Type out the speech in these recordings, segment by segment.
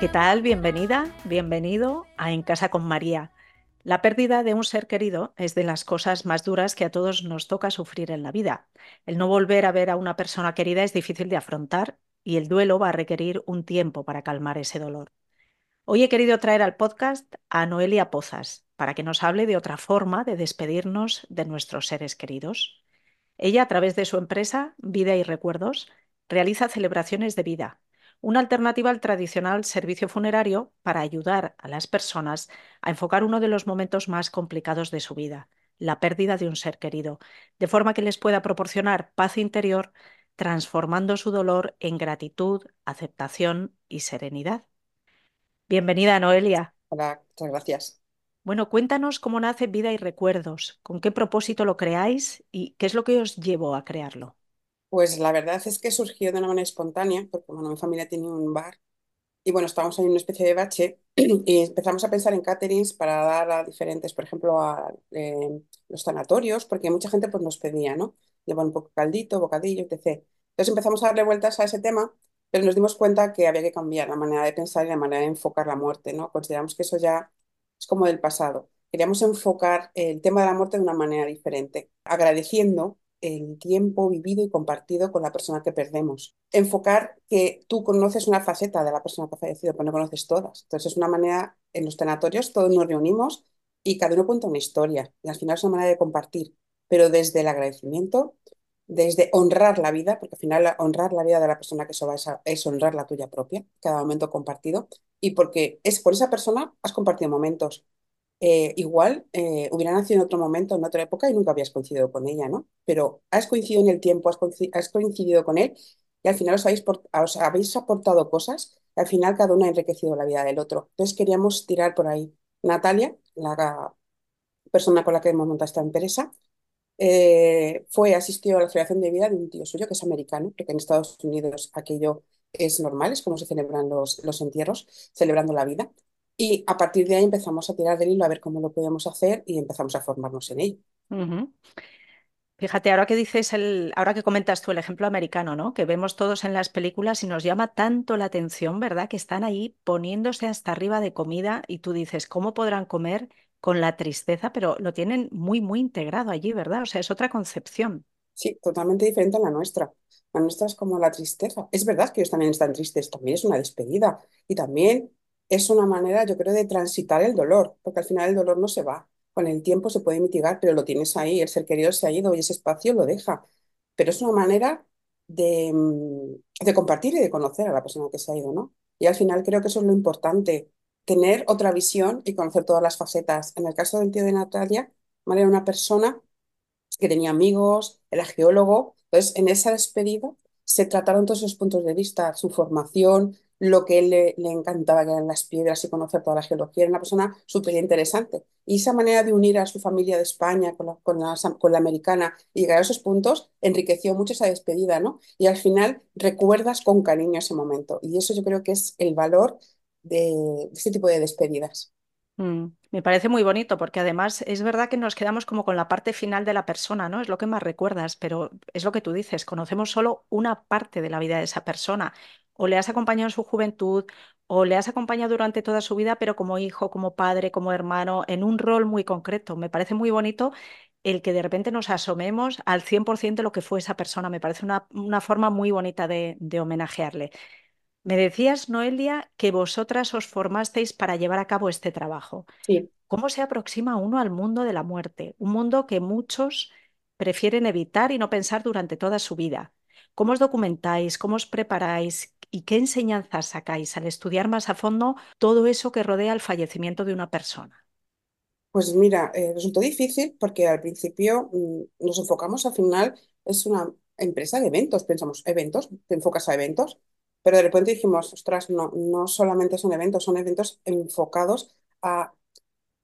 ¿Qué tal? Bienvenida, bienvenido a En Casa con María. La pérdida de un ser querido es de las cosas más duras que a todos nos toca sufrir en la vida. El no volver a ver a una persona querida es difícil de afrontar y el duelo va a requerir un tiempo para calmar ese dolor. Hoy he querido traer al podcast a Noelia Pozas para que nos hable de otra forma de despedirnos de nuestros seres queridos. Ella, a través de su empresa Vida y Recuerdos, realiza celebraciones de vida una alternativa al tradicional servicio funerario para ayudar a las personas a enfocar uno de los momentos más complicados de su vida, la pérdida de un ser querido, de forma que les pueda proporcionar paz interior, transformando su dolor en gratitud, aceptación y serenidad. Bienvenida, Noelia. Hola, muchas gracias. Bueno, cuéntanos cómo nace Vida y Recuerdos, con qué propósito lo creáis y qué es lo que os llevó a crearlo. Pues la verdad es que surgió de una manera espontánea, porque bueno, mi familia tenía un bar y bueno, estábamos en una especie de bache y empezamos a pensar en caterings para dar a diferentes, por ejemplo, a eh, los sanatorios, porque mucha gente pues nos pedía, ¿no? Llevar un poco caldito, bocadillo, etc. Entonces empezamos a darle vueltas a ese tema, pero nos dimos cuenta que había que cambiar la manera de pensar y la manera de enfocar la muerte, ¿no? Consideramos que eso ya es como del pasado. Queríamos enfocar el tema de la muerte de una manera diferente, agradeciendo el tiempo vivido y compartido con la persona que perdemos. Enfocar que tú conoces una faceta de la persona que ha fallecido, pero no conoces todas. Entonces es una manera, en los tenatorios todos nos reunimos y cada uno cuenta una historia. Y al final es una manera de compartir, pero desde el agradecimiento, desde honrar la vida, porque al final honrar la vida de la persona que se va es honrar la tuya propia, cada momento compartido, y porque es por esa persona has compartido momentos, eh, igual eh, hubiera nacido en otro momento, en otra época y nunca habías coincidido con ella, ¿no? Pero has coincidido en el tiempo, has, coincidido, con él y al final os habéis, os habéis aportado cosas y al final cada uno ha enriquecido la vida del otro. Entonces queríamos tirar por ahí. Natalia, la persona con la que hemos montado esta empresa, eh, fue, asistió a la celebración de vida de un tío suyo que es americano, porque en Estados Unidos aquello es normal, es como se celebran los, los entierros, celebrando la vida. Y a partir de ahí empezamos a tirar del hilo a ver cómo lo podíamos hacer y empezamos a formarnos en ello. Fíjate, ahora que dices el, ahora que comentas tú el ejemplo americano, ¿no? Que vemos todos en las películas y nos llama tanto la atención, ¿verdad? Que están ahí poniéndose hasta arriba de comida y tú dices, ¿cómo podrán comer con la tristeza? Pero lo tienen muy, muy integrado allí, ¿verdad? O sea, es otra concepción. Sí, totalmente diferente a la nuestra. La nuestra es como la tristeza. Es verdad que ellos también están tristes, también es una despedida. Y también es una manera, yo creo, de transitar el dolor, porque al final el dolor no se va. Con el tiempo se puede mitigar, pero lo tienes ahí, el ser querido se ha ido y ese espacio lo deja. Pero es una manera de, mm, de compartir y de conocer a la persona que se ha ido, ¿no? Y al final creo que eso es lo importante, tener otra visión y conocer todas las facetas. En el caso del tío de Natalia, María era una persona que tenía amigos, era geólogo, entonces en esa despedida se trataron todos esos puntos de vista, su formación, lo que él le, encantaba, que eran las piedras y conocer toda la geología. Era una persona súper interesante. Y esa manera de unir a su familia de España con la, con la, con la americana y llegar a esos puntos enriqueció mucho esa despedida, ¿no? Y al final recuerdas con cariño ese momento. Y eso yo creo que es el valor de, este tipo de despedidas. Mm, me parece muy bonito porque además es verdad que nos quedamos como con la parte final de la persona, ¿no? Es lo que más recuerdas, pero es lo que tú dices, conocemos solo una parte de la vida de esa persona o le has acompañado en su juventud, o le has acompañado durante toda su vida, pero como hijo, como padre, como hermano, en un rol muy concreto. Me parece muy bonito el que de repente nos asomemos al 100% de lo que fue esa persona. Me parece una, una forma muy bonita de, de homenajearle. Me decías, Noelia, que vosotras os formasteis para llevar a cabo este trabajo. Sí. ¿Cómo se aproxima uno al mundo de la muerte? Un mundo que muchos prefieren evitar y no pensar durante toda su vida. ¿Cómo os documentáis? ¿Cómo os preparáis? ¿Y qué enseñanzas sacáis al estudiar más a fondo todo eso que rodea el fallecimiento de una persona? Pues mira, eh, resultó difícil porque al principio mm, nos enfocamos al final, es una empresa de eventos, pensamos, eventos, te enfocas a eventos, pero de repente dijimos, ostras, no, no solamente son eventos, son eventos enfocados a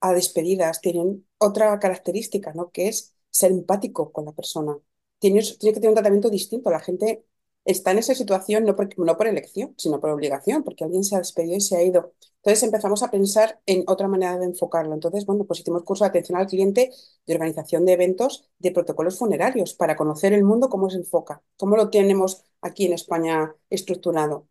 a despedidas tienen otra característica, ¿no? Que es ser empático con la persona. Tienes, tiene que tener un tratamiento distinto. La gente está en esa situación no por, no por elección, sino por obligación, porque alguien se ha despedido y se ha ido. Entonces empezamos a pensar en otra manera de enfocarlo. Entonces, bueno, pues hicimos curso de atención al cliente, de organización de eventos, de protocolos funerarios, para conocer el mundo, cómo se enfoca, cómo lo tenemos aquí en España estructurado.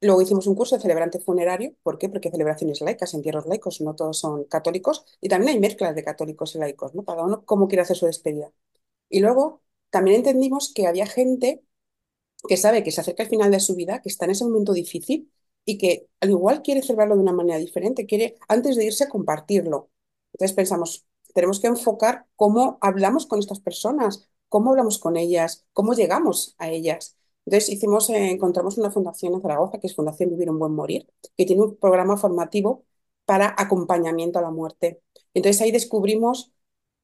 Luego hicimos un curso de celebrante funerario. ¿Por qué? Porque celebraciones laicas, entierros laicos, no todos son católicos. Y también hay mezclas de católicos y laicos, ¿no? Cada uno cómo quiere hacer su despedida. Y luego también entendimos que había gente que sabe que se acerca el final de su vida, que está en ese momento difícil y que al igual quiere celebrarlo de una manera diferente, quiere antes de irse compartirlo. Entonces pensamos, tenemos que enfocar cómo hablamos con estas personas, cómo hablamos con ellas, cómo llegamos a ellas. Entonces hicimos, eh, encontramos una fundación en Zaragoza, que es Fundación Vivir un Buen Morir, que tiene un programa formativo para acompañamiento a la muerte. Entonces ahí descubrimos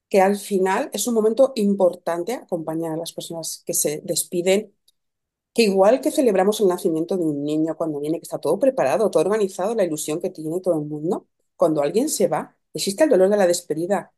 que al final es un momento importante acompañar a las personas que se despiden, que igual que celebramos el nacimiento de un niño cuando viene, que está todo preparado, todo organizado, la ilusión que tiene todo el mundo, cuando alguien se va, existe el dolor de la despedida,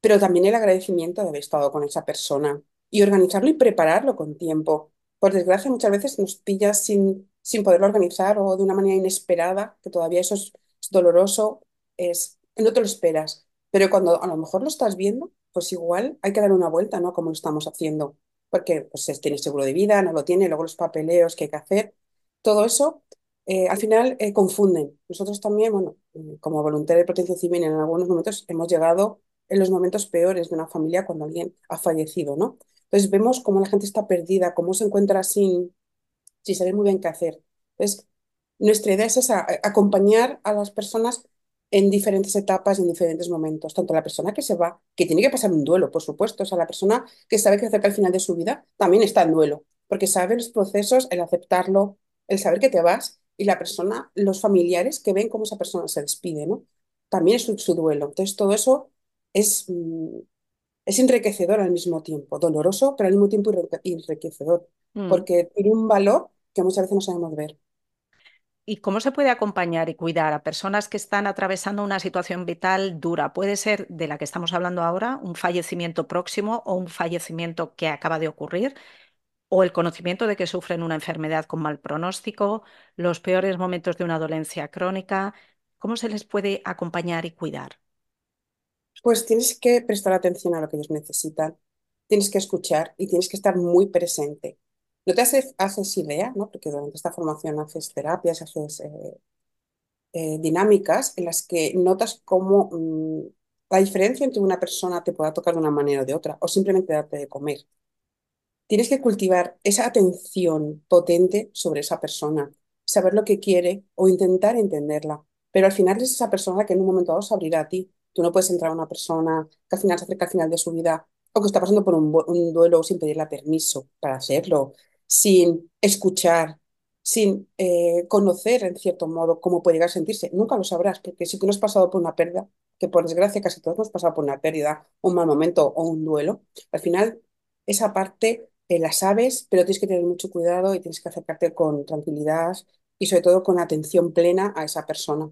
pero también el agradecimiento de haber estado con esa persona y organizarlo y prepararlo con tiempo. Por desgracia, muchas veces nos pilla sin, sin poderlo organizar o de una manera inesperada, que todavía eso es, doloroso, es, no te lo esperas. Pero cuando a lo mejor lo estás viendo, pues igual hay que dar una vuelta, ¿no? Como lo estamos haciendo porque pues, tiene seguro de vida, no lo tiene, luego los papeleos que hay que hacer, todo eso eh, al final eh, confunden. Nosotros también, bueno, eh, como voluntaria de protección civil en algunos momentos hemos llegado en los momentos peores de una familia cuando alguien ha fallecido, ¿no? Entonces vemos cómo la gente está perdida, cómo se encuentra sin, sin saber muy bien qué hacer. Entonces, nuestra idea es esa, acompañar a las personas en diferentes etapas, en diferentes momentos. Tanto la persona que se va, que tiene que pasar un duelo, por supuesto, o sea, la persona que sabe que acerca el final de su vida también está en duelo, porque sabe los procesos, el aceptarlo, el saber que te vas, y la persona, los familiares que ven cómo esa persona se despide, ¿no? También es su, duelo. Entonces, todo eso es, mm, es enriquecedor al mismo tiempo, doloroso, pero al mismo tiempo enriquecedor, mm. porque tiene un valor que muchas veces no sabemos ver. ¿Y cómo se puede acompañar y cuidar a personas que están atravesando una situación vital dura? Puede ser de la que estamos hablando ahora, un fallecimiento próximo o un fallecimiento que acaba de ocurrir, o el conocimiento de que sufren una enfermedad con mal pronóstico, los peores momentos de una dolencia crónica. ¿Cómo se les puede acompañar y cuidar? Pues tienes que prestar atención a lo que ellos necesitan, tienes que escuchar y tienes que estar muy presente. No te haces, haces idea, ¿no? Porque durante esta formación haces terapias, haces eh, eh, dinámicas en las que notas cómo mm, la diferencia entre una persona te pueda tocar de una manera o de otra, o simplemente darte de comer. Tienes que cultivar esa atención potente sobre esa persona, saber lo que quiere o intentar entenderla. Pero al final es esa persona que en un momento dado se abrirá a ti. Tú no puedes entrar a una persona que al final se acerca al final de su vida o que está pasando por un, un duelo sin pedirle permiso para hacerlo, sin escuchar, sin eh, conocer en cierto modo cómo puede llegar a sentirse. Nunca lo sabrás, porque si tú no has pasado por una pérdida, que por desgracia casi todos hemos pasado por una pérdida, un mal momento o un duelo, al final esa parte eh, la sabes, pero tienes que tener mucho cuidado y tienes que acercarte con tranquilidad y sobre todo con atención plena a esa persona.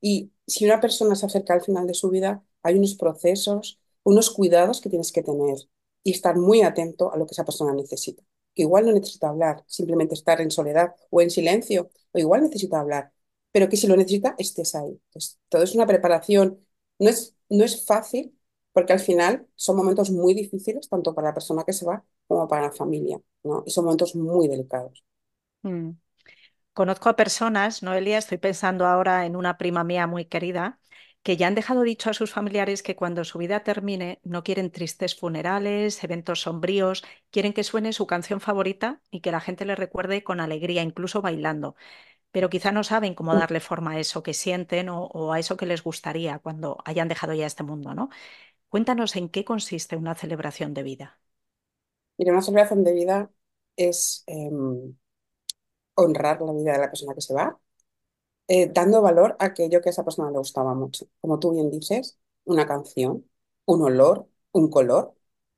Y si una persona se acerca al final de su vida, hay unos procesos, unos cuidados que tienes que tener y estar muy atento a lo que esa persona necesita que igual no necesita hablar, simplemente estar en soledad o en silencio, o igual necesita hablar, pero que si lo necesita, estés ahí. Entonces, todo es una preparación. No es, no es fácil, porque al final son momentos muy difíciles, tanto para la persona que se va como para la familia, ¿no? Y son momentos muy delicados. Mm. Conozco a personas, Noelia, estoy pensando ahora en una prima mía muy querida, que ya han dejado dicho a sus familiares que cuando su vida termine no quieren tristes funerales, eventos sombríos, quieren que suene su canción favorita y que la gente le recuerde con alegría, incluso bailando. Pero quizá no saben cómo mm. darle forma a eso que sienten o, a eso que les gustaría cuando hayan dejado ya este mundo, ¿no? Cuéntanos en qué consiste una celebración de vida. Mira, una celebración de vida es em, honrar la vida de la persona que se va, eh, dando valor a aquello que a esa persona le gustaba mucho. Como tú bien dices, una canción, un olor, un color.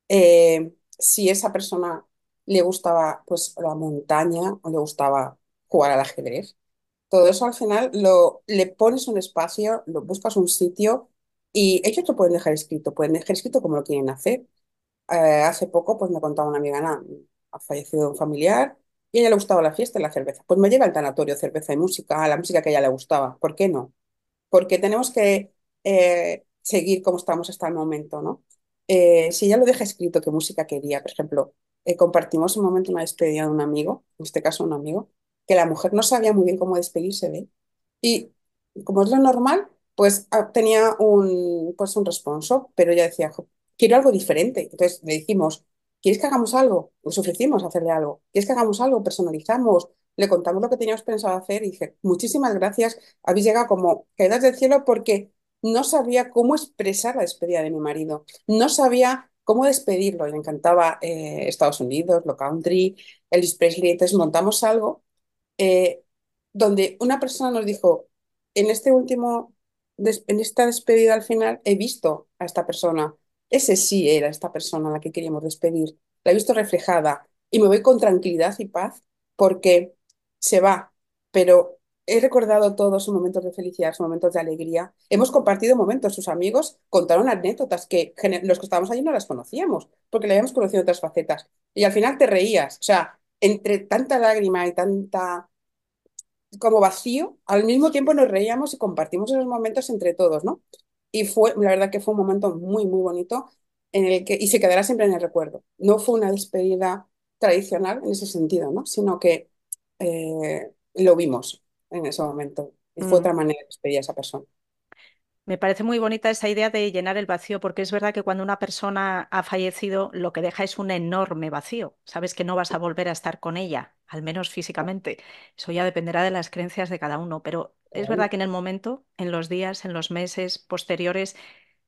Eh, si esa persona le gustaba pues la montaña o le gustaba jugar al ajedrez, todo eso al final lo, le pones un espacio, lo buscas un sitio Y ellos lo pueden dejar escrito, pueden dejar escrito como lo quieren hacer. Eh, hace poco, pues me contaba una amiga, Ana, ha fallecido un familiar y a ella le gustaba la fiesta y la cerveza. Pues me lleva al tanatorio, cerveza y música, la música que a ella le gustaba. ¿Por qué no? Porque tenemos que eh, seguir como estamos hasta el momento, ¿no? Eh, si ella lo deja escrito, qué música quería, por ejemplo, eh, compartimos un momento una despedida de un amigo, en este caso un amigo, que la mujer no sabía muy bien cómo despedirse de él. Y como es lo normal, pues ah, tenía un, pues un responso, pero ella decía, quiero algo diferente. Entonces le dijimos, ¿quieres que hagamos algo? Nos ofrecimos hacerle algo. ¿Quieres que hagamos algo? Personalizamos. Le contamos lo que teníamos pensado hacer y dije, muchísimas gracias, habéis llegado como caídas del cielo porque no sabía cómo expresar la despedida de mi marido. No sabía cómo despedirlo. Le encantaba eh, Estados Unidos, lo country, Elvis Presley. Entonces montamos algo eh, donde una persona nos dijo, en este último, en esta despedida al final, he visto a esta persona. Ese sí era esta persona a la que queríamos despedir. La he visto reflejada y me voy con tranquilidad y paz porque se va, pero he recordado todos sus momentos de felicidad, sus momentos de alegría. Hemos compartido momentos, sus amigos contaron anécdotas que los que estábamos allí no las conocíamos, porque le habíamos conocido otras facetas. Y al final te reías, o sea, entre tanta lágrima y tanta como vacío, al mismo tiempo nos reíamos y compartimos esos momentos entre todos, ¿no? Y fue, la verdad que fue un momento muy, muy bonito en el que, y se quedará siempre en el recuerdo. No fue una despedida tradicional en ese sentido, ¿no? Sino que eh, lo vimos en ese momento y fue otra mm. manera de despedir a esa persona. Me parece muy bonita esa idea de llenar el vacío, porque es verdad que cuando una persona ha fallecido, lo que deja es un enorme vacío. Sabes que no vas a volver a estar con ella, al menos físicamente. Eso ya dependerá de las creencias de cada uno, pero es verdad que en el momento, en los días, en los meses posteriores,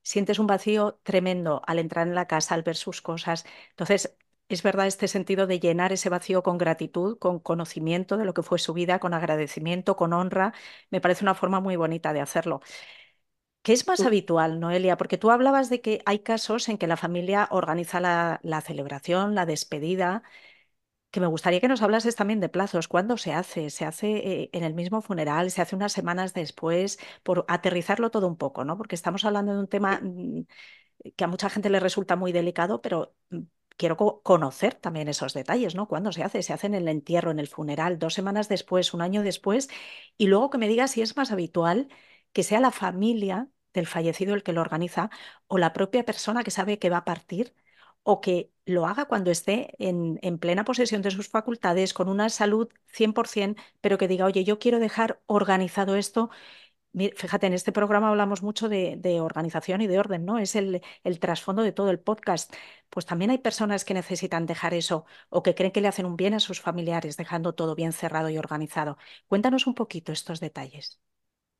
sientes un vacío tremendo al entrar en la casa, al ver sus cosas. Entonces, es verdad este sentido de llenar ese vacío con gratitud, con conocimiento de lo que fue su vida, con agradecimiento, con honra. Me parece una forma muy bonita de hacerlo. ¿Qué es más habitual, Noelia? Porque tú hablabas de que hay casos en que la familia organiza la, celebración, la despedida, que me gustaría que nos hablases también de plazos. ¿Cuándo se hace? ¿Se hace eh, en el mismo funeral? ¿Se hace unas semanas después? Por aterrizarlo todo un poco, ¿no? Porque estamos hablando de un tema mm, que a mucha gente le resulta muy delicado, pero mm, quiero conocer también esos detalles, ¿no? ¿Cuándo se hace? Se hace en el entierro, en el funeral, dos semanas después, un año después, y luego que me digas si es más habitual que sea la familia del fallecido el que lo organiza o la propia persona que sabe que va a partir o que lo haga cuando esté en, en, plena posesión de sus facultades, con una salud 100%, pero que diga, oye, yo quiero dejar organizado esto. Fíjate, en este programa hablamos mucho de, organización y de orden, ¿no? Es el, el, trasfondo de todo el podcast. Pues también hay personas que necesitan dejar eso o que creen que le hacen un bien a sus familiares, dejando todo bien cerrado y organizado. Cuéntanos un poquito estos detalles.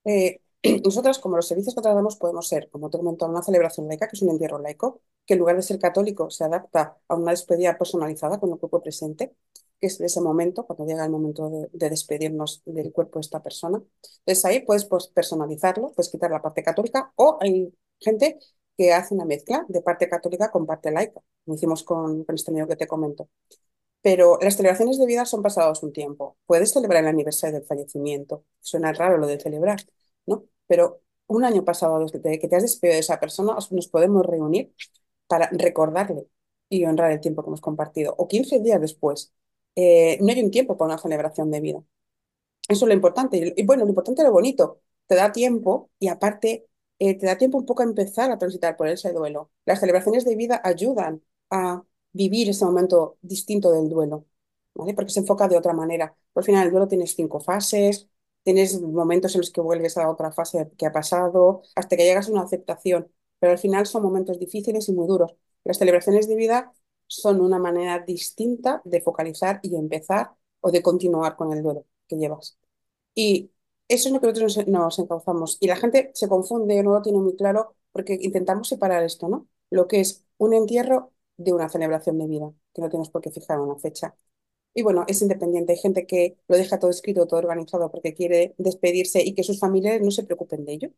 Eh, nosotras, como los servicios que tratamos, podemos ser, como te comentado, una celebración laica, que es un entierro laico, que en lugar de ser católico se adapta a una despedida personalizada con el cuerpo presente, que es ese momento, cuando llega el momento de, despedirnos del cuerpo de esta persona. Entonces ahí puedes pues, personalizarlo, puedes quitar la parte católica o hay gente que hace una mezcla de parte católica con parte laica, como hicimos con, este amigo que te comento. Pero las celebraciones de vida son pasados un tiempo. Puedes celebrar el aniversario del fallecimiento. Suena raro lo de celebrar. Pero un año pasado desde que te has despedido de esa persona, nos podemos reunir para recordarle y honrar el tiempo que hemos compartido. O 15 días después. Eh, no hay un tiempo para una celebración de vida. Eso es lo importante. Y bueno, lo importante es lo bonito. Te da tiempo y aparte eh, te da tiempo un poco a empezar a transitar por ese duelo. Las celebraciones de vida ayudan a vivir ese momento distinto del duelo. Porque se enfoca de otra manera. Al final, el duelo tienes cinco fases, tienes momentos en los que vuelves a otra fase que ha pasado, hasta que llegas a una aceptación, pero al final son momentos difíciles y muy duros. Las celebraciones de vida son una manera distinta de focalizar y empezar o de continuar con el duelo que llevas. Y eso es lo que nosotros nos, encauzamos. Y la gente se confunde, no lo tiene muy claro, porque intentamos separar esto, ¿no? Lo que es un entierro de una celebración de vida, que no tienes por qué fijar una fecha. Y bueno, es independiente. Hay gente que lo deja todo escrito, todo organizado porque quiere despedirse y que sus familiares no se preocupen de ello.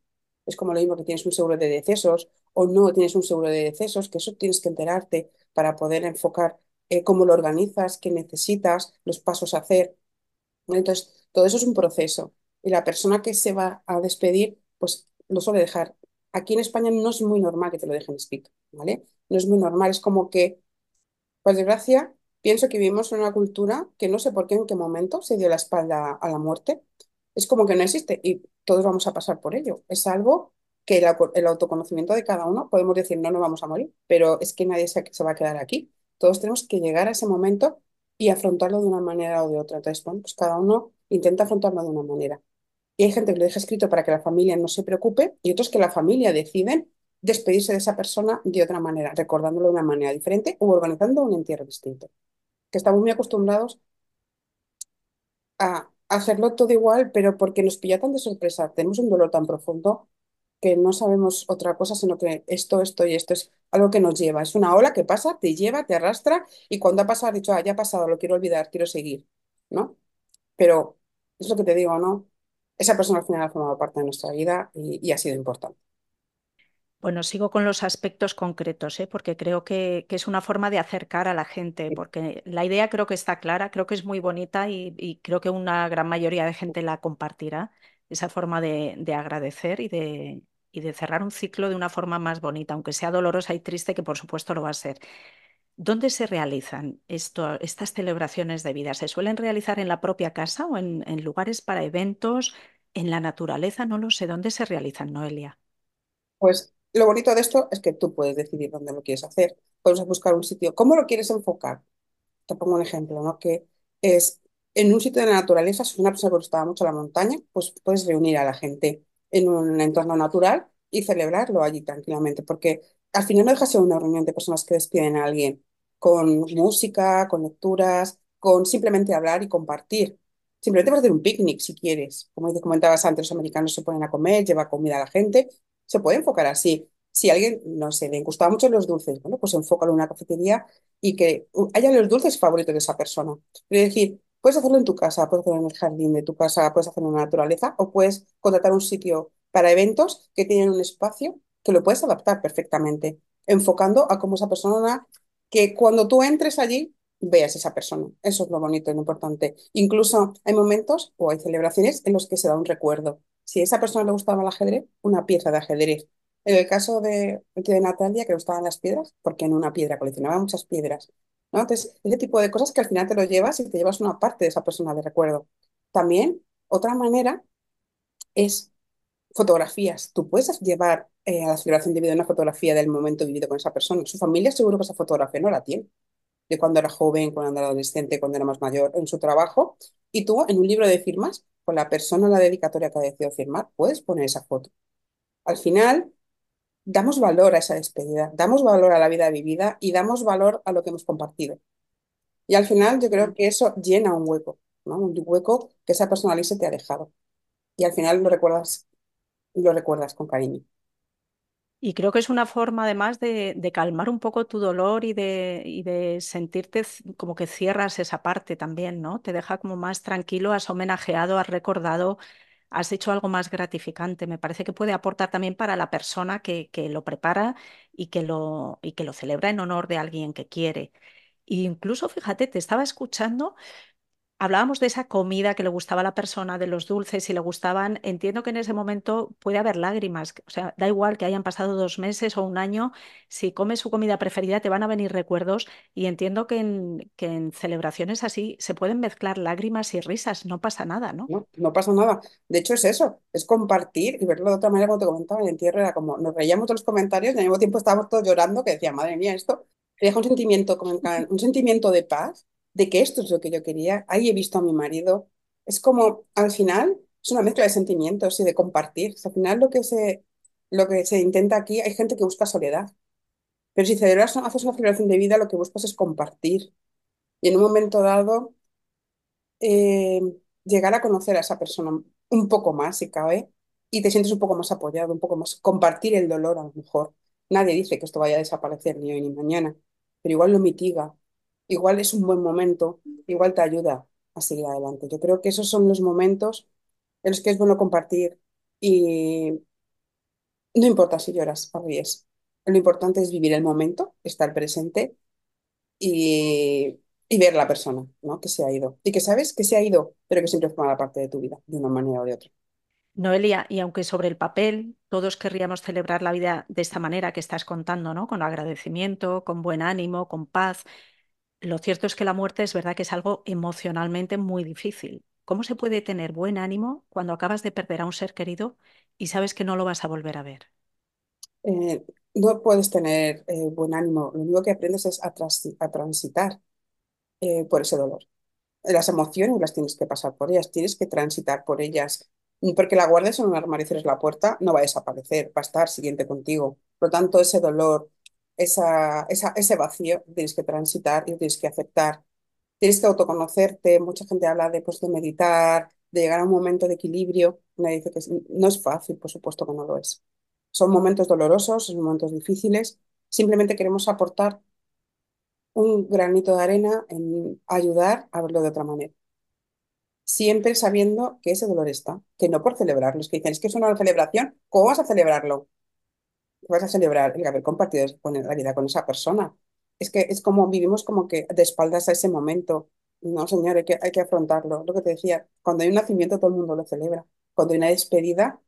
Es como lo mismo que tienes un seguro de decesos o no tienes un seguro de decesos, que eso tienes que enterarte para poder enfocar eh, cómo lo organizas, qué necesitas, los pasos a hacer. Entonces, todo eso es un proceso. Y la persona que se va a despedir, pues lo suele dejar aquí en España no es muy normal que te lo dejen escrito, ¿vale? No es muy normal, es como que, por desgracia, pienso que vivimos en una cultura que no sé por qué, en qué momento se dio la espalda a la muerte. Es como que no existe y todos vamos a pasar por ello. Es algo que el, autoconocimiento de cada uno, podemos decir, no, no vamos a morir, pero es que nadie se, va a quedar aquí. Todos tenemos que llegar a ese momento y afrontarlo de una manera o de otra. Entonces, pues cada uno intenta afrontarlo de una manera. Y hay gente que lo deja escrito para que la familia no se preocupe y otros que la familia deciden despedirse de esa persona de otra manera, recordándolo de una manera diferente o organizando un entierro distinto. Que estamos muy acostumbrados a hacerlo todo igual, pero porque nos pilla tan de sorpresa, tenemos un dolor tan profundo que no sabemos otra cosa, sino que esto, esto y esto es algo que nos lleva. Es una ola que pasa, te lleva, te arrastra y cuando ha pasado, has dicho, ah, ya ha pasado, lo quiero olvidar, quiero seguir, ¿no? Pero es lo que te digo, ¿no? Esa persona al final ha formado parte de nuestra vida y, ha sido importante. Bueno, sigo con los aspectos concretos, ¿eh? porque creo que, es una forma de acercar a la gente, porque la idea creo que está clara, creo que es muy bonita y, creo que una gran mayoría de gente la compartirá, esa forma de, de agradecer y de, y de cerrar un ciclo de una forma más bonita, aunque sea dolorosa y triste, que por supuesto lo va a ser. ¿Dónde se realizan esto, estas celebraciones de vida? ¿Se suelen realizar en la propia casa o en, lugares para eventos, en la naturaleza? No lo sé. ¿Dónde se realizan, Noelia? Pues lo bonito de esto es que tú puedes decidir dónde lo quieres hacer. Puedes buscar un sitio. ¿Cómo lo quieres enfocar? Te pongo un ejemplo, ¿no? Que es en un sitio de la naturaleza, si una persona que gustaba mucho la montaña, pues puedes reunir a la gente en un entorno natural y celebrarlo allí tranquilamente, porque al final no deja de ser una reunión de personas que despiden a alguien con música, con lecturas, con simplemente hablar y compartir. Simplemente vas a hacer un picnic si quieres. Como comentabas antes, los americanos se ponen a comer, lleva comida a la gente. Se puede enfocar así. Si alguien, no sé, le gustaba mucho los dulces, bueno, pues enfócalo en una cafetería y que haya los dulces favoritos de esa persona. Es decir, Puedes hacerlo en tu casa, puedes hacerlo en el jardín de tu casa, puedes hacerlo en la naturaleza o puedes contratar un sitio para eventos que tienen un espacio que lo puedes adaptar perfectamente, enfocando a cómo esa persona, que cuando tú entres allí, veas esa persona. Eso es lo bonito y lo importante. Incluso hay momentos o hay celebraciones en los que se da un recuerdo. Si a esa persona le gustaba el ajedrez, una pieza de ajedrez. En el caso de, de Natalia, que le gustaban las piedras, porque en una piedra coleccionaba muchas piedras, entonces, ese tipo de cosas que al final te lo llevas y te llevas una parte de esa persona de recuerdo. También, otra manera es fotografías. Tú puedes llevar eh, a la celebración de vida una fotografía del momento vivido con esa persona. Su familia seguro que esa fotografía no la tiene. De cuando era joven, cuando era adolescente, cuando era más mayor, en su trabajo. Y tú, en un libro de firmas, con la persona, la dedicatoria que ha decidido firmar, puedes poner esa foto. Al final, damos valor a esa despedida, damos valor a la vida vivida y damos valor a lo que hemos compartido. Y al final yo creo que eso llena un hueco, ¿no? Un hueco que esa persona se te ha dejado. Y al final lo recuerdas, lo recuerdas con cariño. Y creo que es una forma además de, calmar un poco tu dolor y de, y de, sentirte como que cierras esa parte también, ¿no? Te deja como más tranquilo, has homenajeado, has recordado has hecho algo más gratificante. Me parece que puede aportar también para la persona que, que lo prepara y que lo, y que lo celebra en honor de alguien que quiere. E incluso, fíjate, te estaba escuchando Hablábamos de esa comida que le gustaba a la persona, de los dulces, si le gustaban. Entiendo que en ese momento puede haber lágrimas. O sea, da igual que hayan pasado dos meses o un año. Si comes su comida preferida, te van a venir recuerdos. Y entiendo que en, celebraciones así se pueden mezclar lágrimas y risas. No pasa nada, ¿no? No, pasa nada. De hecho, es eso. Es compartir y verlo de otra manera, como te comentaba, en el era como nos reíamos de los comentarios y al mismo tiempo estábamos todos llorando, que decía, madre mía, esto. Deja un sentimiento, un sentimiento de paz de que esto es lo que yo quería, ahí he visto a mi marido. Es como, al final, es una mezcla de sentimientos y de compartir. al final lo que se, lo que se intenta aquí, hay gente que busca soledad. Pero si celebras, haces una celebración de vida, lo que buscas es compartir. Y en un momento dado, eh, llegar a conocer a esa persona un poco más, si cabe, y te sientes un poco más apoyado, un poco más, compartir el dolor a lo mejor. Nadie dice que esto vaya a desaparecer ni hoy ni mañana, pero igual lo mitiga, igual es un buen momento, igual te ayuda a seguir adelante. Yo creo que esos son los momentos en los que es bueno compartir y no importa si lloras o ríes. Lo importante es vivir el momento, estar presente y, y ver la persona ¿no? que se ha ido. Y que sabes que se ha ido, pero que siempre forma parte de tu vida, de una manera o de otra. Noelia, y aunque sobre el papel todos querríamos celebrar la vida de esta manera que estás contando, ¿no? Con agradecimiento, con buen ánimo, con paz, lo cierto es que la muerte es verdad que es algo emocionalmente muy difícil. ¿Cómo se puede tener buen ánimo cuando acabas de perder a un ser querido y sabes que no lo vas a volver a ver? Eh, no puedes tener eh, buen ánimo, lo único que aprendes es a, trans- a transitar eh, por ese dolor. Las emociones las tienes que pasar por ellas, tienes que transitar por ellas. Porque la guardes en un armario y la puerta, no va a desaparecer, va a estar siguiente contigo. Por lo tanto, ese dolor, ese vacío, tienes que transitar y tienes que aceptar. Tienes que autoconocerte. Mucha gente habla de, pues, de meditar, de llegar a un momento de equilibrio. Me dice que no es fácil, por supuesto que no lo es. Son momentos dolorosos, son momentos difíciles. Simplemente queremos aportar un granito de arena en ayudar a verlo de otra manera siempre sabiendo que ese dolor está, que no por celebrarlo, es que dicen, es que es una celebración, ¿cómo vas a celebrarlo? Vas a celebrar el haber compartido la vida con esa persona. Es que es como vivimos como que de espaldas a ese momento. No, señor, hay que, hay que afrontarlo. Lo que te decía, cuando hay un nacimiento todo el mundo lo celebra. Cuando hay una despedida,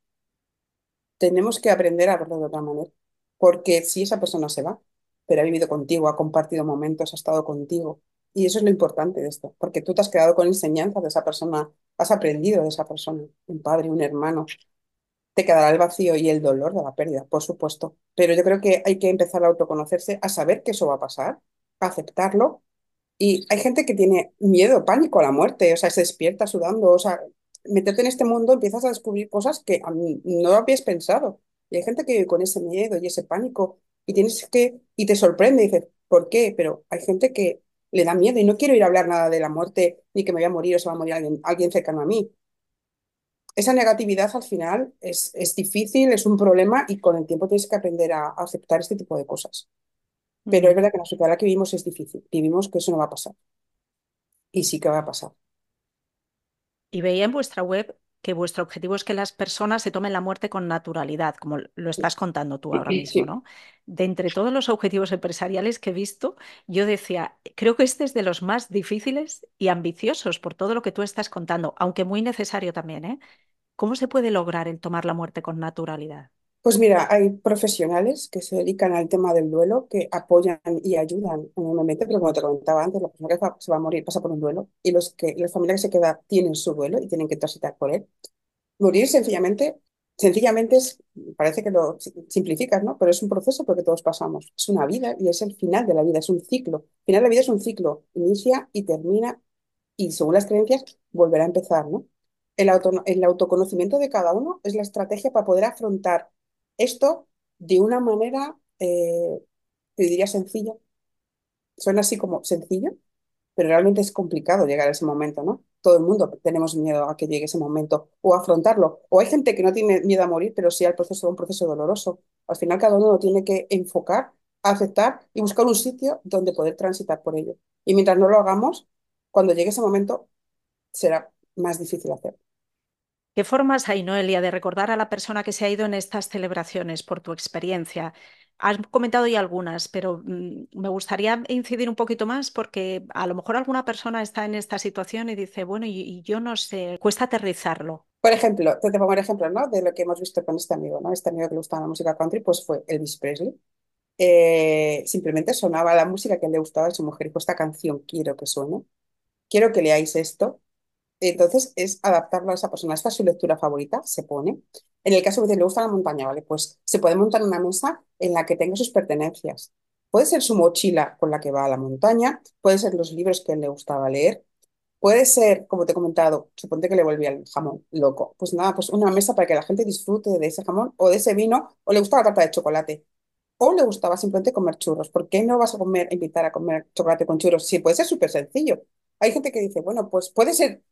tenemos que aprender a verlo de otra manera. Porque si esa persona se va, pero ha vivido contigo, ha compartido momentos, ha estado contigo. Y eso es lo importante de esto, porque tú te has quedado con enseñanza de esa persona, has aprendido de esa persona, un padre, un hermano. Te quedará el vacío y el dolor de la pérdida, por supuesto. Pero yo creo que hay que empezar a autoconocerse, a saber que eso va a pasar, a aceptarlo. Y hay gente que tiene miedo, pánico a la muerte, o sea, se despierta sudando, o sea, meterte en este mundo empiezas a descubrir cosas que no habías pensado. Y hay gente que vive con ese miedo y ese pánico y tienes que, y te sorprende y dices, ¿por qué? Pero hay gente que le da miedo y no quiero ir a hablar nada de la muerte ni que me voy a morir o se va a morir alguien, alguien cercano a mí. Esa negatividad al final es, es difícil, es un problema y con el tiempo tienes que aprender a, a aceptar este tipo de cosas. Pero es verdad que en la sociedad en la que vivimos es difícil. Vivimos que eso no va a pasar. Y sí que va a pasar. Y veía en vuestra web que vuestro objetivo es que las personas se tomen la muerte con naturalidad, como lo estás contando tú ahora mismo. ¿no? De entre todos los objetivos empresariales que he visto, yo decía, creo que este es de los más difíciles y ambiciosos por todo lo que tú estás contando, aunque muy necesario también, ¿eh? ¿Cómo se puede lograr el tomar la muerte con naturalidad? Pues mira, hay profesionales que se dedican al tema del duelo, que apoyan y ayudan enormemente, pero como te comentaba antes, la persona que se va a morir pasa por un duelo y los que, la familia que se queda tienen su duelo y tienen que transitar por él. Morir sencillamente, sencillamente es, parece que lo si- simplificas, ¿no? Pero es un proceso porque todos pasamos. Es una vida y es el final de la vida, es un ciclo. El final de la vida es un ciclo, inicia y termina y según las creencias volverá a empezar, ¿no? El auto- el autoconocimiento de cada uno es la estrategia para poder afrontar esto de una manera, eh, te diría sencilla. Suena así como sencilla, pero realmente es complicado llegar a ese momento, ¿no? Todo el mundo tenemos miedo a que llegue ese momento o afrontarlo. O hay gente que no tiene miedo a morir, pero sí al proceso, un proceso doloroso. Al final cada uno lo tiene que enfocar, aceptar y buscar un sitio donde poder transitar por ello. Y mientras no lo hagamos, cuando llegue ese momento, será más difícil hacerlo. ¿Qué formas hay, Noelia, de recordar a la persona que se ha ido en estas celebraciones por tu experiencia? Has comentado ya algunas, pero mm, me gustaría incidir un poquito más porque a lo mejor alguna persona está en esta situación y dice, bueno, y, y yo no sé, cuesta aterrizarlo. Por ejemplo, te, pongo el ejemplo, ¿no? De lo que hemos visto con este amigo, ¿no? Este amigo que le gustaba la música country, pues fue Elvis Presley. Eh, simplemente sonaba la música que le gustaba a su mujer. Dijo, esta canción quiero que suene, quiero que leáis esto. Entonces es adaptarlo a esa persona. Esta es su lectura favorita, se pone. En el caso de que le gusta la montaña, ¿vale? Pues se puede montar una mesa en la que tenga sus pertenencias. Puede ser su mochila con la que va a la montaña, puede ser los libros que le gustaba leer, puede ser, como te he comentado, suponte que le volvía el jamón loco. Pues nada, pues una mesa para que la gente disfrute de ese jamón o de ese vino, o le gusta la tarta de chocolate o le gustaba simplemente comer churros. ¿Por qué no vas a comer, invitar a comer chocolate con churros? Sí, puede ser súper sencillo. Hay gente que dice, bueno, pues puede ser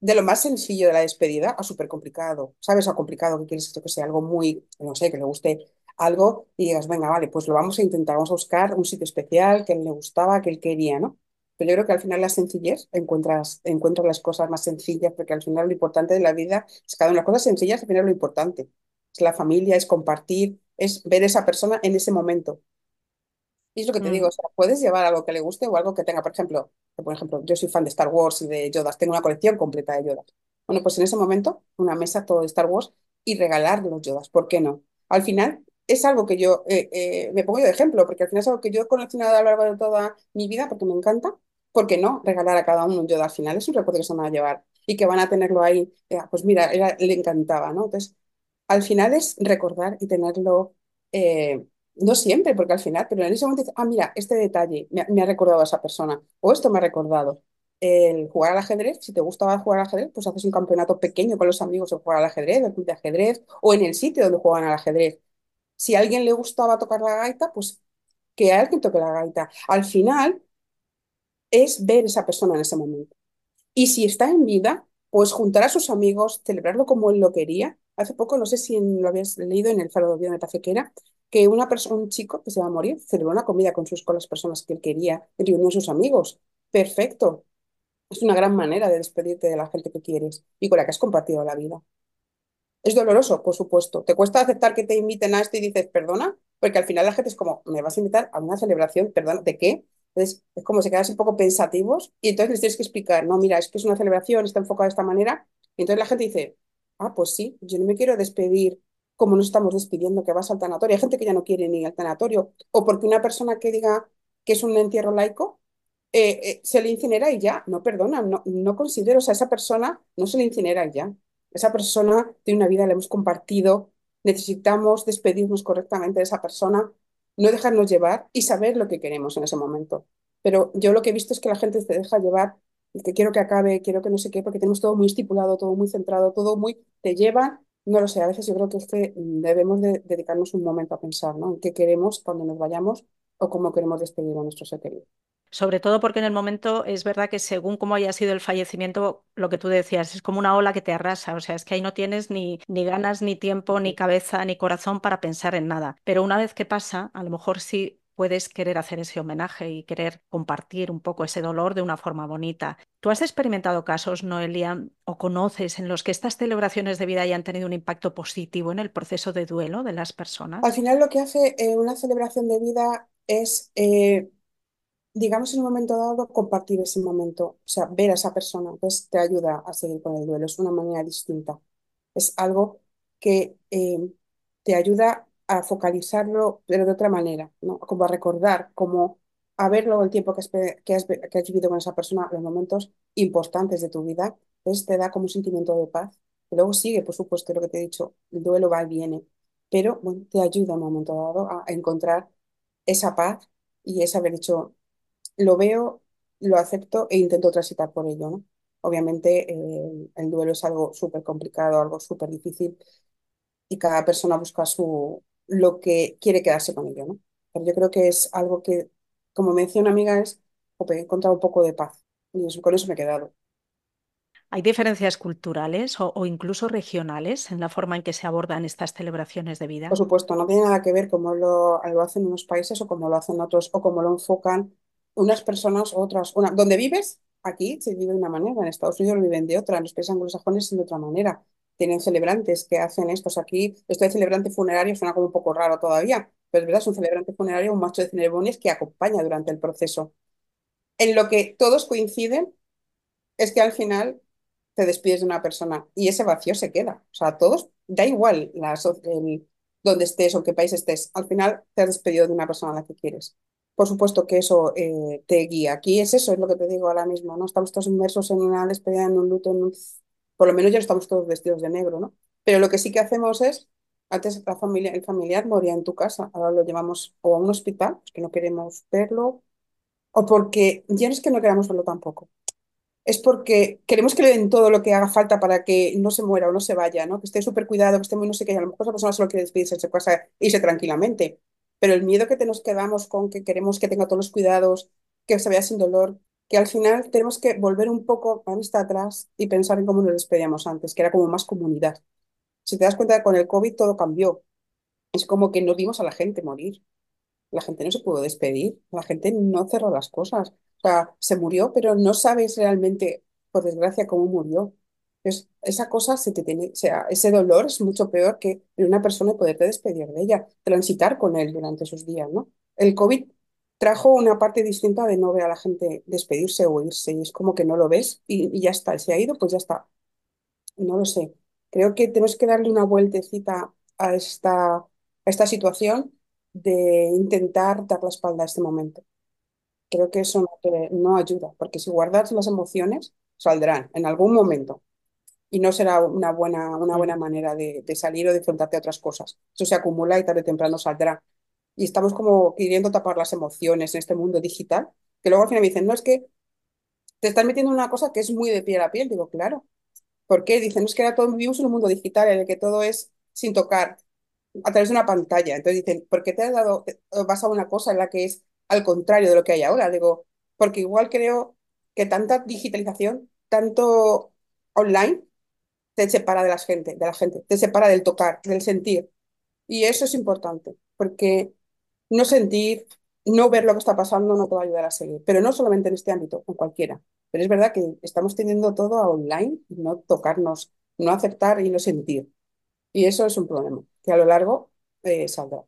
de lo más sencillo de la despedida a súper complicado. ¿Sabes? A complicado que quieres que sea algo muy, no sé, que le guste algo y digas, venga, vale, pues lo vamos a intentar, vamos a buscar un sitio especial que él le gustaba, que él quería, ¿no? Pero yo creo que al final la sencillez encuentras, encuentras las cosas más sencillas, porque al final lo importante de la vida es cada una las cosas sencillas, al final lo importante. Es la familia, es compartir, es ver esa persona en ese momento. Y es lo que te digo, Mm. o sea, puedes llevar algo que le guste o algo que tenga, por ejemplo, por ejemplo, yo soy fan de Star Wars y de Yodas, tengo una colección completa de Yodas. Bueno, pues en ese momento, una mesa todo de Star Wars y regalar los Yodas, ¿por qué no? Al final, es algo que yo, eh, eh, me pongo yo de ejemplo, porque al final es algo que yo he coleccionado a lo largo de toda mi vida, porque me encanta, ¿por qué no? Regalar a cada uno un Yoda al final es un recuerdo que se van a llevar y que van a tenerlo ahí, eh, pues mira, le encantaba, ¿no? Entonces, al final es recordar y tenerlo, no siempre, porque al final, pero en ese momento, ah, mira, este detalle me, ha recordado a esa persona, o esto me ha recordado el jugar al ajedrez, si te gustaba jugar al ajedrez, pues haces un campeonato pequeño con los amigos de jugar al ajedrez, del club de ajedrez, o en el sitio donde juegan al ajedrez. Si a alguien le gustaba tocar la gaita, pues que alguien toque la gaita. Al final es ver esa persona en ese momento. Y si está en vida, pues juntar a sus amigos, celebrarlo como él lo quería. Hace poco, no sé si lo habías leído en el Faro de Vida, me parece que una persona, un chico que se va a morir, celebró una comida con, sus, con las personas que él quería, reunió a sus amigos. Perfecto. Es una gran manera de despedirte de la gente que quieres y con la que has compartido la vida. Es doloroso, por supuesto. ¿Te cuesta aceptar que te inviten a esto y dices perdona? Porque al final la gente es como, ¿me vas a invitar a una celebración? ¿Perdón? ¿De qué? Entonces, es como se quedan un poco pensativos y entonces les tienes que explicar, no, mira, es que es una celebración, está enfocada de esta manera. Y entonces la gente dice, ah, pues sí, yo no me quiero despedir como nos estamos despidiendo que vas al tanatorio. Hay gente que ya no quiere ni al tanatorio. O porque una persona que diga que es un entierro laico, eh, eh, se le incinera y ya, no perdona, no, no considero, o sea, esa persona no se le incinera y ya. Esa persona tiene una vida, la hemos compartido, necesitamos despedirnos correctamente de esa persona, no dejarnos llevar y saber lo que queremos en ese momento. Pero yo lo que he visto es que la gente se deja llevar, que quiero que acabe, quiero que no sé qué, porque tenemos todo muy estipulado, todo muy centrado, todo muy, te lleva, no lo sé, a veces yo creo que, es que debemos de dedicarnos un momento a pensar, ¿no? En qué queremos cuando nos vayamos o cómo queremos despedir a nuestro ser querido. Sobre todo porque en el momento es verdad que según cómo haya sido el fallecimiento, lo que tú decías, es como una ola que te arrasa, o sea, es que ahí no tienes ni, ni ganas, ni tiempo, ni cabeza, ni corazón para pensar en nada. Pero una vez que pasa, a lo mejor sí puedes querer hacer ese homenaje y querer compartir un poco ese dolor de una forma bonita. ¿Tú has experimentado casos, Noelia, o conoces en los que estas celebraciones de vida hayan tenido un impacto positivo en el proceso de duelo de las personas? Al final lo que hace eh, una celebración de vida es eh, digamos, en un momento dado, compartir ese momento, o sea, ver a esa persona, pues te ayuda a seguir con el duelo, es una manera distinta. Es algo que eh, te ayuda a focalizarlo, pero de otra manera, ¿no? Como a recordar, como a verlo el tiempo que has, que has, que has vivido con esa persona, los momentos importantes de tu vida, pues te da como un sentimiento de paz. Y luego sigue, por supuesto, lo que te he dicho, el duelo va y viene, pero bueno, te ayuda en un momento dado a encontrar esa paz y es haber dicho, lo veo, lo acepto e intento transitar por ello. Obviamente el duelo es algo súper complicado, algo súper difícil y cada persona busca su, lo que quiere quedarse con ello, ¿no? Pero yo creo que es algo que, como me decía una amiga, es, he encontrado un poco de paz y con eso me he quedado. ¿Hay diferencias culturales o, incluso regionales en la forma en que se abordan estas celebraciones de vida? Por supuesto, no tiene nada que ver cómo lo, lo hacen unos países o cómo lo hacen otros o cómo lo enfocan unas personas u otras. Una, donde vives, aquí se vive de una manera, en Estados Unidos lo viven de otra, en los países anglosajones de otra manera. Tienen celebrantes que hacen estos aquí. Esto de celebrante funerario suena como un poco raro todavía, pero es verdad, es un celebrante funerario, un macho de ceremonias que acompaña durante el proceso. En lo que todos coinciden es que al final te despides de una persona y ese vacío se queda. O sea, todos, da igual la, el, donde estés o qué país estés, al final te has despedido de una persona a la que quieres por supuesto que eso eh, te guía. Aquí es eso, es lo que te digo ahora mismo, ¿no? Estamos todos inmersos en una despedida, en un luto, en por lo menos ya estamos todos vestidos de negro, ¿no? Pero lo que sí que hacemos es, antes el familiar moría en tu casa, ahora lo llevamos o a un hospital, que no queremos verlo, o porque ya no es que no queramos verlo tampoco, es porque queremos que le den todo lo que haga falta para que no se muera o no se vaya, ¿no? Que esté súper cuidado, que esté muy no sé qué, a lo mejor esa persona solo quiere despedirse de casa e irse tranquilamente pero el miedo que te nos quedamos con que queremos que tenga todos los cuidados, que se vea sin dolor, que al final tenemos que volver un poco a vista atrás y pensar en cómo nos despedíamos antes, que era como más comunidad. Si te das cuenta, con el COVID todo cambió. Es como que no vimos a la gente morir. La gente no se pudo despedir, la gente no cerró las cosas. O sea, se murió, pero no sabes realmente, por desgracia, cómo murió esa cosa se te tiene, o sea, ese dolor es mucho peor que una persona poderte despedir de ella, transitar con él durante esos días, ¿no? El COVID trajo una parte distinta de no ver a la gente despedirse o irse, y es como que no lo ves y, ya está, se ha ido, pues ya está. no lo sé. Creo que tenemos que darle una vueltecita a esta, a esta situación de intentar dar la espalda a este momento. Creo que eso no, no ayuda, porque si guardas las emociones, saldrán en algún momento y no será una buena, una buena Mm. manera de, de salir o de enfrentarte a otras cosas. Eso se acumula y tarde o temprano saldrá. Y estamos como queriendo tapar las emociones en este mundo digital, que luego al final me dicen, no, es que te estás metiendo en una cosa que es muy de piel a piel. Digo, claro. ¿Por qué? Dicen, es que ahora todo, vivimos en un mundo digital en el que todo es sin tocar, a través de una pantalla. Entonces dicen, ¿por qué te has dado, vas a una cosa en la que es al contrario de lo que hay ahora? Digo, porque igual creo que tanta digitalización, tanto online, te separa de la gente, de la gente, te separa del tocar, del sentir. Y eso es importante, porque no sentir, no ver lo que está pasando no te va a ayudar a seguir. Pero no solamente en este ámbito, en cualquiera. Pero es verdad que estamos teniendo todo a online, no tocarnos, no aceptar y no sentir. Y eso es un problema, que a lo largo eh, saldrá.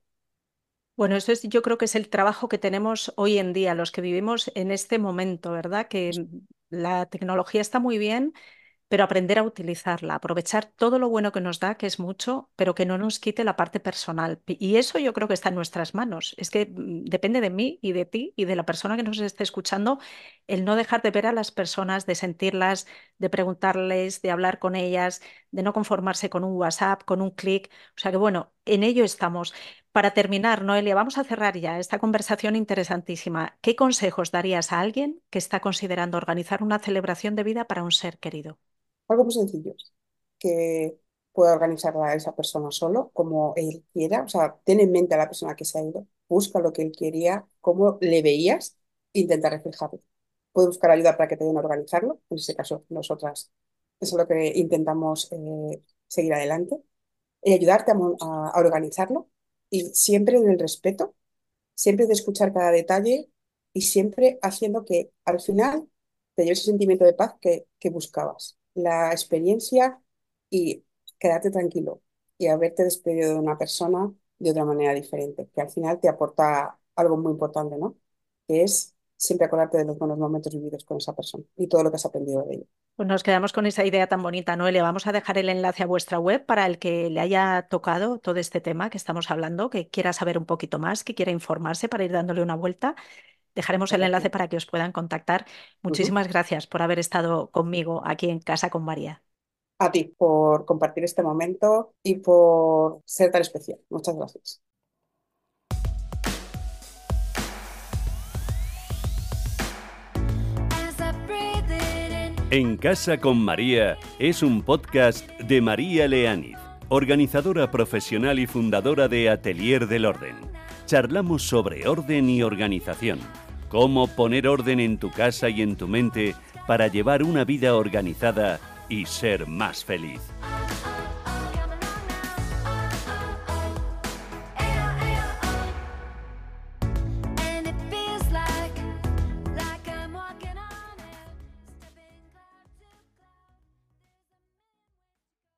Bueno, eso es, yo creo que es el trabajo que tenemos hoy en día, los que vivimos en este momento, ¿verdad? Que la tecnología está muy bien, pero aprender a utilizarla, aprovechar todo lo bueno que nos da, que es mucho, pero que no nos quite la parte personal. Y eso yo creo que está en nuestras manos. Es que mm, depende de mí y de ti y de la persona que nos esté escuchando, el no dejar de ver a las personas, de sentirlas, de preguntarles, de hablar con ellas, de no conformarse con un WhatsApp, con un clic. O sea que bueno, en ello estamos. Para terminar, Noelia, vamos a cerrar ya esta conversación interesantísima. ¿Qué consejos darías a alguien que está considerando organizar una celebración de vida para un ser querido? Algo muy sencillo, que pueda organizarla esa persona solo, como él quiera. O sea, ten en mente a la persona que se ha ido, busca lo que él quería, cómo le veías, intenta reflejarlo. Puede buscar ayuda para que te ayuden a organizarlo. En ese caso, nosotras, eso es lo que intentamos eh, seguir adelante. Y ayudarte a, organizarlo y siempre en el respeto, siempre de escuchar cada detalle y siempre haciendo que al final te lleves ese sentimiento de paz que buscabas. La experiencia y quedarte tranquilo y haberte despedido de una persona de otra manera diferente, que al final te aporta algo muy importante, ¿no? Que es siempre acordarte de los buenos momentos vividos con esa persona y todo lo que has aprendido de ella. Pues nos quedamos con esa idea tan bonita, Noelia. Vamos a dejar el enlace a vuestra web para el que le haya tocado todo este tema que estamos hablando, que quiera saber un poquito más, que quiera informarse para ir dándole una vuelta. Dejaremos el enlace para que os puedan contactar. Muchísimas gracias por haber estado conmigo aquí en Casa con María. A ti por compartir este momento y por ser tan especial. Muchas gracias. En Casa con María es un podcast de María Leániz, organizadora profesional y fundadora de Atelier del Orden. Charlamos sobre orden y organización, cómo poner orden en tu casa y en tu mente para llevar una vida organizada y ser más feliz.